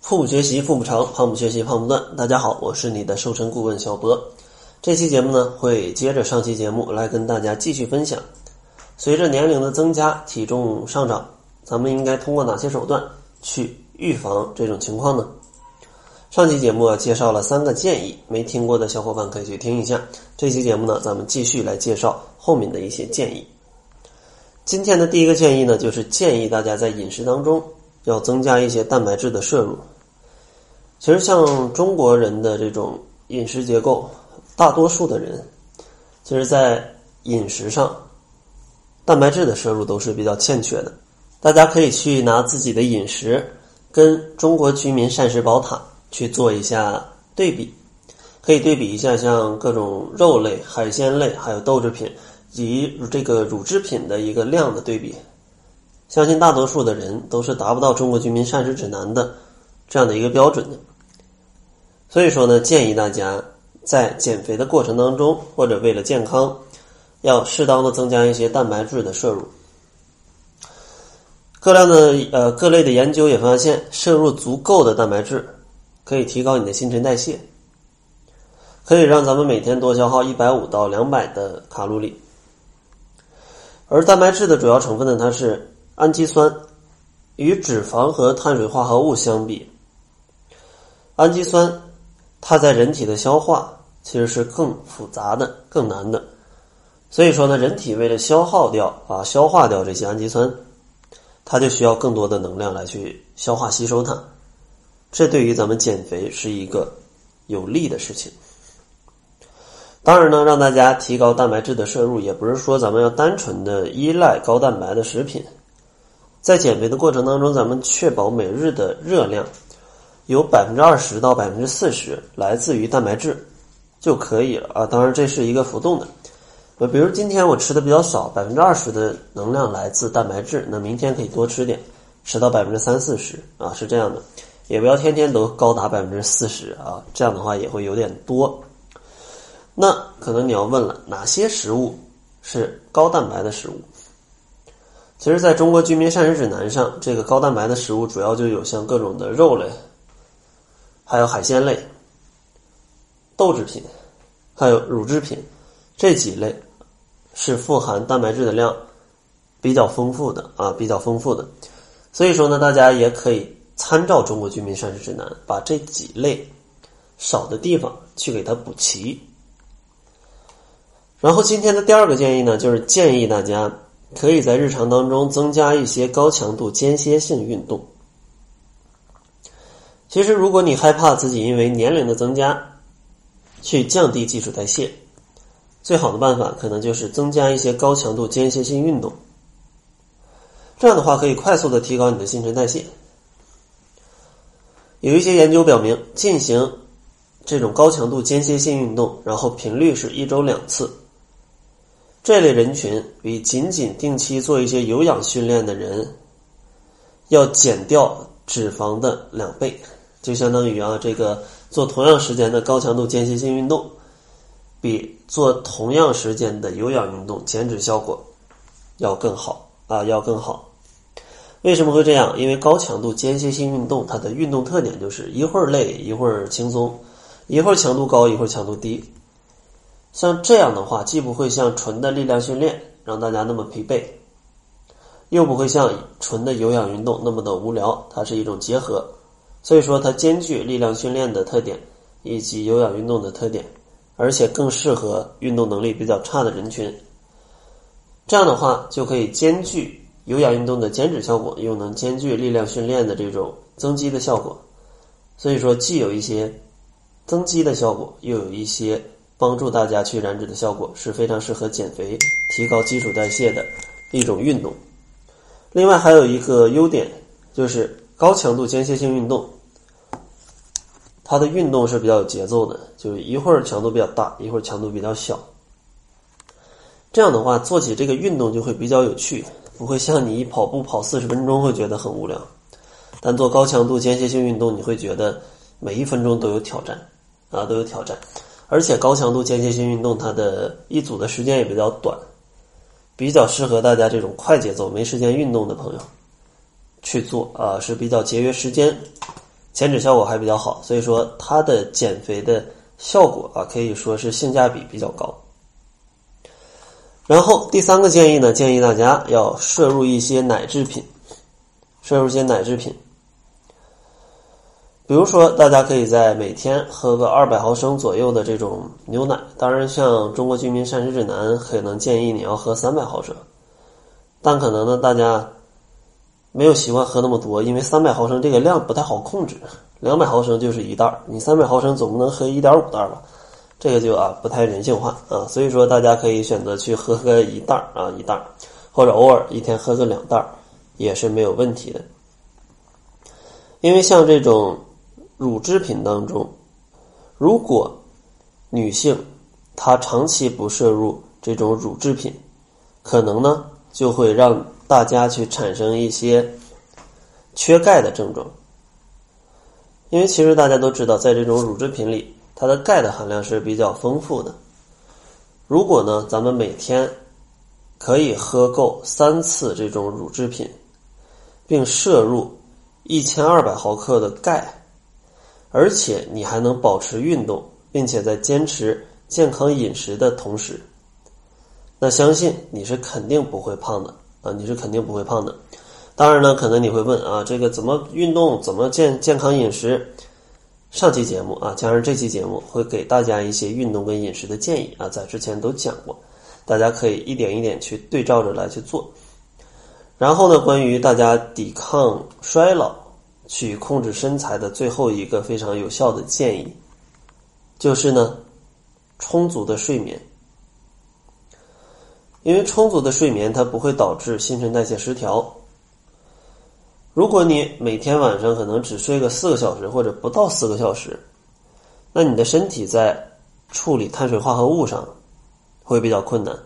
腹部学习腹部长，胖不学习胖不断。大家好，我是你的瘦身顾问小博。这期节目呢，会接着上期节目来跟大家继续分享。随着年龄的增加，体重上涨，咱们应该通过哪些手段去预防这种情况呢？上期节目啊，介绍了三个建议，没听过的小伙伴可以去听一下。这期节目呢，咱们继续来介绍后面的一些建议。今天的第一个建议呢，就是建议大家在饮食当中要增加一些蛋白质的摄入。其实，像中国人的这种饮食结构，大多数的人，其实，在饮食上，蛋白质的摄入都是比较欠缺的。大家可以去拿自己的饮食跟中国居民膳食宝塔去做一下对比，可以对比一下像各种肉类、海鲜类，还有豆制品及这个乳制品的一个量的对比。相信大多数的人都是达不到中国居民膳食指南的这样的一个标准的。所以说呢，建议大家在减肥的过程当中，或者为了健康，要适当的增加一些蛋白质的摄入。各量的呃各类的研究也发现，摄入足够的蛋白质可以提高你的新陈代谢，可以让咱们每天多消耗一百五到两百的卡路里。而蛋白质的主要成分呢，它是氨基酸，与脂肪和碳水化合物相比，氨基酸。它在人体的消化其实是更复杂的、更难的，所以说呢，人体为了消耗掉啊、消化掉这些氨基酸，它就需要更多的能量来去消化吸收它。这对于咱们减肥是一个有利的事情。当然呢，让大家提高蛋白质的摄入，也不是说咱们要单纯的依赖高蛋白的食品，在减肥的过程当中，咱们确保每日的热量。有百分之二十到百分之四十来自于蛋白质就可以了啊，当然这是一个浮动的。呃，比如今天我吃的比较少，百分之二十的能量来自蛋白质，那明天可以多吃点，吃到百分之三四十啊，是这样的。也不要天天都高达百分之四十啊，这样的话也会有点多。那可能你要问了，哪些食物是高蛋白的食物？其实，在中国居民膳食指南上，这个高蛋白的食物主要就有像各种的肉类。还有海鲜类、豆制品，还有乳制品，这几类是富含蛋白质的量比较丰富的啊，比较丰富的。所以说呢，大家也可以参照中国居民膳食指南，把这几类少的地方去给它补齐。然后今天的第二个建议呢，就是建议大家可以在日常当中增加一些高强度间歇性运动。其实，如果你害怕自己因为年龄的增加去降低基础代谢，最好的办法可能就是增加一些高强度间歇性运动。这样的话，可以快速的提高你的新陈代谢。有一些研究表明，进行这种高强度间歇性运动，然后频率是一周两次，这类人群比仅仅定期做一些有氧训练的人要减掉脂肪的两倍。就相当于啊，这个做同样时间的高强度间歇性运动，比做同样时间的有氧运动减脂效果要更好啊，要更好。为什么会这样？因为高强度间歇性运动它的运动特点就是一会儿累一会儿轻松，一会儿强度高一会儿强度低。像这样的话，既不会像纯的力量训练让大家那么疲惫，又不会像纯的有氧运动那么的无聊，它是一种结合。所以说，它兼具力量训练的特点以及有氧运动的特点，而且更适合运动能力比较差的人群。这样的话，就可以兼具有氧运动的减脂效果，又能兼具力量训练的这种增肌的效果。所以说，既有一些增肌的效果，又有一些帮助大家去燃脂的效果，是非常适合减肥、提高基础代谢的一种运动。另外，还有一个优点就是。高强度间歇性运动，它的运动是比较有节奏的，就是一会儿强度比较大，一会儿强度比较小。这样的话，做起这个运动就会比较有趣，不会像你一跑步跑四十分钟会觉得很无聊。但做高强度间歇性运动，你会觉得每一分钟都有挑战啊，都有挑战。而且高强度间歇性运动，它的一组的时间也比较短，比较适合大家这种快节奏、没时间运动的朋友。去做啊是比较节约时间，减脂效果还比较好，所以说它的减肥的效果啊，可以说是性价比比较高。然后第三个建议呢，建议大家要摄入一些奶制品，摄入一些奶制品。比如说，大家可以在每天喝个二百毫升左右的这种牛奶。当然，像《中国居民膳食指南》可能建议你要喝三百毫升，但可能呢，大家没有习惯喝那么多，因为三百毫升这个量不太好控制。两百毫升就是一袋儿你三百毫升总不能喝一点五袋儿吧？这个就啊不太人性化啊。所以说，大家可以选择去喝个一袋儿啊一袋儿或者偶尔一天喝个两袋儿也是没有问题的。因为像这种。乳制品当中，如果女性她长期不摄入这种乳制品，可能呢就会让大家去产生一些缺钙的症状。因为其实大家都知道，在这种乳制品里，它的钙的含量是比较丰富的。如果呢，咱们每天可以喝够三次这种乳制品，并摄入一千二百毫克的钙。而且你还能保持运动，并且在坚持健康饮食的同时，那相信你是肯定不会胖的啊！你是肯定不会胖的。当然呢，可能你会问啊，这个怎么运动，怎么健健康饮食？上期节目啊，加上这期节目会给大家一些运动跟饮食的建议啊，在之前都讲过，大家可以一点一点去对照着来去做。然后呢，关于大家抵抗衰老。去控制身材的最后一个非常有效的建议，就是呢，充足的睡眠。因为充足的睡眠，它不会导致新陈代谢失调。如果你每天晚上可能只睡个四个小时或者不到四个小时，那你的身体在处理碳水化合物上会比较困难。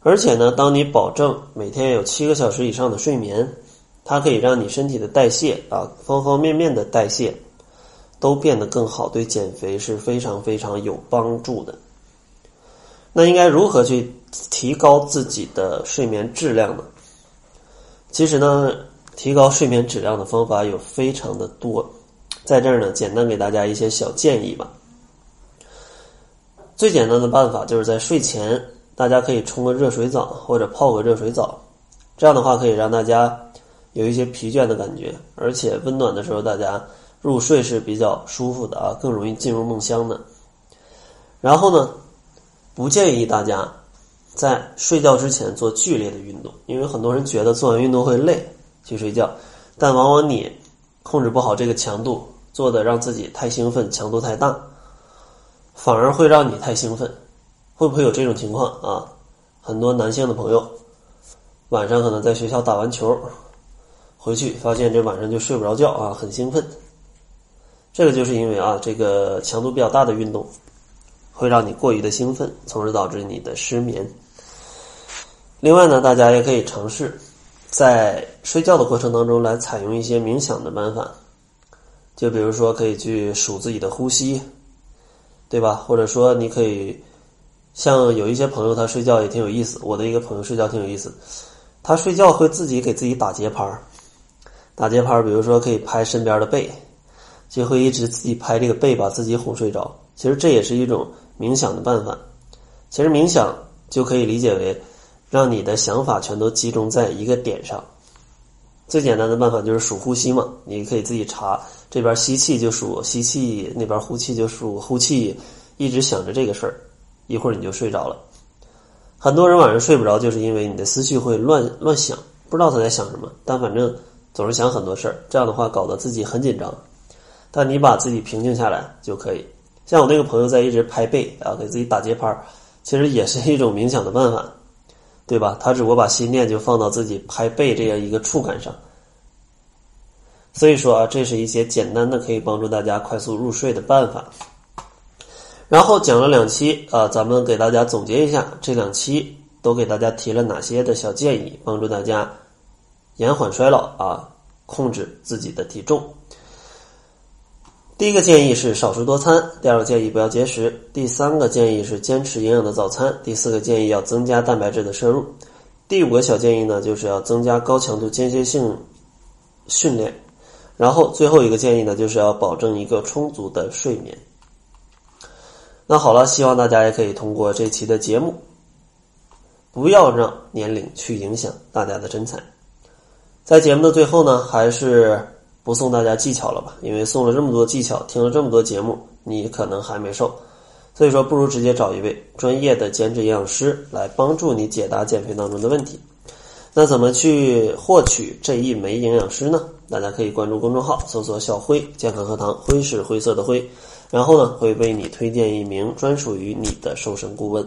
而且呢，当你保证每天有七个小时以上的睡眠。它可以让你身体的代谢啊，方方面面的代谢都变得更好，对减肥是非常非常有帮助的。那应该如何去提高自己的睡眠质量呢？其实呢，提高睡眠质量的方法有非常的多，在这儿呢，简单给大家一些小建议吧。最简单的办法就是在睡前，大家可以冲个热水澡或者泡个热水澡，这样的话可以让大家。有一些疲倦的感觉，而且温暖的时候，大家入睡是比较舒服的啊，更容易进入梦乡的。然后呢，不建议大家在睡觉之前做剧烈的运动，因为很多人觉得做完运动会累去睡觉，但往往你控制不好这个强度，做的让自己太兴奋，强度太大，反而会让你太兴奋。会不会有这种情况啊？很多男性的朋友晚上可能在学校打完球。回去发现这晚上就睡不着觉啊，很兴奋。这个就是因为啊，这个强度比较大的运动会让你过于的兴奋，从而导致你的失眠。另外呢，大家也可以尝试在睡觉的过程当中来采用一些冥想的办法，就比如说可以去数自己的呼吸，对吧？或者说你可以像有一些朋友他睡觉也挺有意思，我的一个朋友睡觉挺有意思，他睡觉会自己给自己打节拍儿。打节拍，比如说可以拍身边的背，就会一直自己拍这个背，把自己哄睡着。其实这也是一种冥想的办法。其实冥想就可以理解为，让你的想法全都集中在一个点上。最简单的办法就是数呼吸嘛，你可以自己查，这边吸气就数吸气，那边呼气就数呼气，一直想着这个事儿，一会儿你就睡着了。很多人晚上睡不着，就是因为你的思绪会乱乱想，不知道他在想什么，但反正。总是想很多事儿，这样的话搞得自己很紧张。但你把自己平静下来就可以。像我那个朋友在一直拍背啊，给自己打节拍，其实也是一种冥想的办法，对吧？他只不过把心念就放到自己拍背这样一个触感上。所以说啊，这是一些简单的可以帮助大家快速入睡的办法。然后讲了两期啊，咱们给大家总结一下，这两期都给大家提了哪些的小建议，帮助大家。延缓衰老啊，控制自己的体重。第一个建议是少食多餐，第二个建议不要节食，第三个建议是坚持营养的早餐，第四个建议要增加蛋白质的摄入，第五个小建议呢就是要增加高强度间歇性训练，然后最后一个建议呢，就是要保证一个充足的睡眠。那好了，希望大家也可以通过这期的节目，不要让年龄去影响大家的身材。在节目的最后呢，还是不送大家技巧了吧，因为送了这么多技巧，听了这么多节目，你可能还没瘦。所以说，不如直接找一位专业的减脂营养师来帮助你解答减肥当中的问题。那怎么去获取这一枚营养师呢？大家可以关注公众号，搜索“小辉健康课堂”，辉是灰色的灰，然后呢会为你推荐一名专属于你的瘦身顾问。